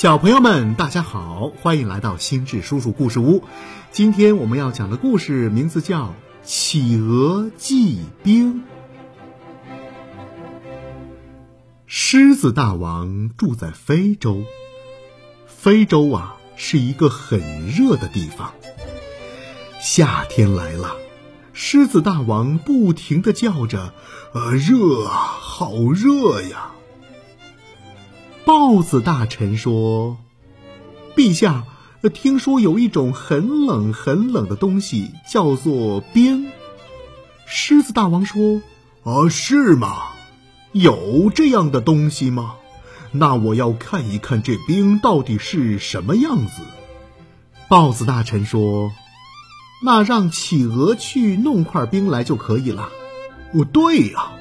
小朋友们，大家好，欢迎来到心智叔叔故事屋。今天我们要讲的故事名字叫《企鹅祭兵》。狮子大王住在非洲，非洲啊是一个很热的地方。夏天来了，狮子大王不停的叫着：“啊，热啊，好热呀！”豹子大臣说：“陛下，听说有一种很冷很冷的东西，叫做冰。”狮子大王说：“啊，是吗？有这样的东西吗？那我要看一看这冰到底是什么样子。”豹子大臣说：“那让企鹅去弄块冰来就可以了。”哦，对呀。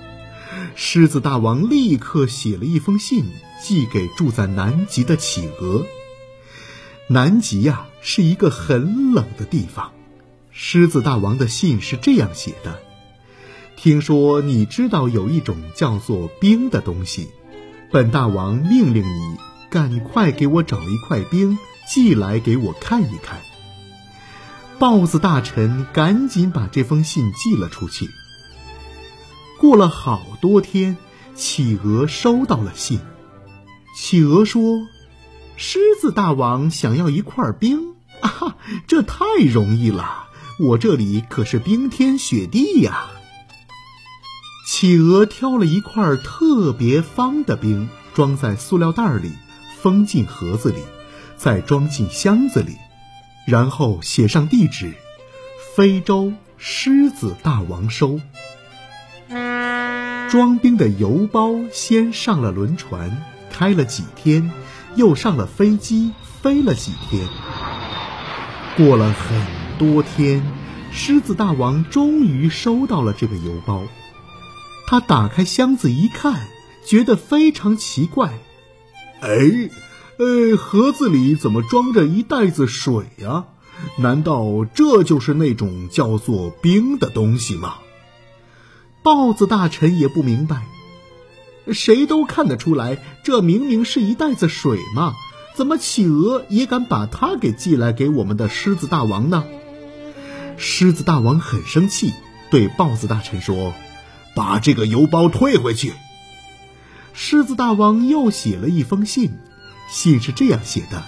狮子大王立刻写了一封信，寄给住在南极的企鹅。南极呀，是一个很冷的地方。狮子大王的信是这样写的：“听说你知道有一种叫做冰的东西，本大王命令你赶快给我找一块冰寄来给我看一看。”豹子大臣赶紧把这封信寄了出去。过了好多天，企鹅收到了信。企鹅说：“狮子大王想要一块冰啊，这太容易了，我这里可是冰天雪地呀。”企鹅挑了一块特别方的冰，装在塑料袋里，封进盒子里，再装进箱子里，然后写上地址：非洲狮子大王收。装冰的邮包先上了轮船，开了几天，又上了飞机，飞了几天。过了很多天，狮子大王终于收到了这个邮包。他打开箱子一看，觉得非常奇怪：“哎，呃，盒子里怎么装着一袋子水呀？难道这就是那种叫做冰的东西吗？”豹子大臣也不明白，谁都看得出来，这明明是一袋子水嘛，怎么企鹅也敢把它给寄来给我们的狮子大王呢？狮子大王很生气，对豹子大臣说：“把这个邮包退回去。”狮子大王又写了一封信，信是这样写的：“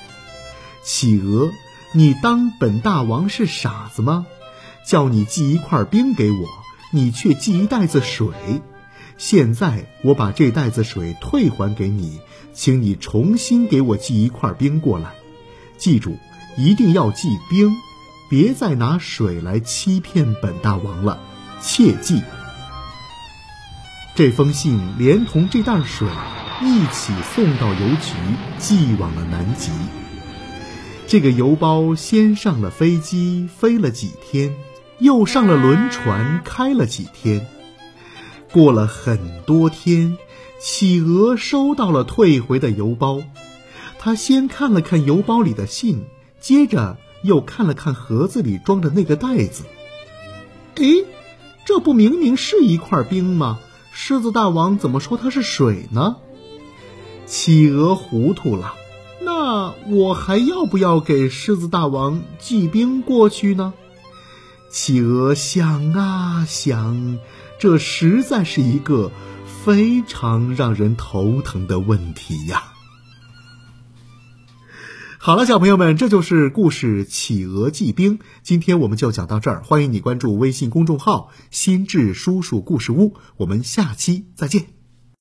企鹅，你当本大王是傻子吗？叫你寄一块冰给我。”你却寄一袋子水，现在我把这袋子水退还给你，请你重新给我寄一块冰过来。记住，一定要寄冰，别再拿水来欺骗本大王了，切记。这封信连同这袋水一起送到邮局，寄往了南极。这个邮包先上了飞机，飞了几天。又上了轮船，开了几天。过了很多天，企鹅收到了退回的邮包。他先看了看邮包里的信，接着又看了看盒子里装的那个袋子。哎，这不明明是一块冰吗？狮子大王怎么说它是水呢？企鹅糊涂了。那我还要不要给狮子大王寄冰过去呢？企鹅想啊想，这实在是一个非常让人头疼的问题呀。好了，小朋友们，这就是故事《企鹅记冰》。今天我们就讲到这儿，欢迎你关注微信公众号“心智叔叔故事屋”，我们下期再见。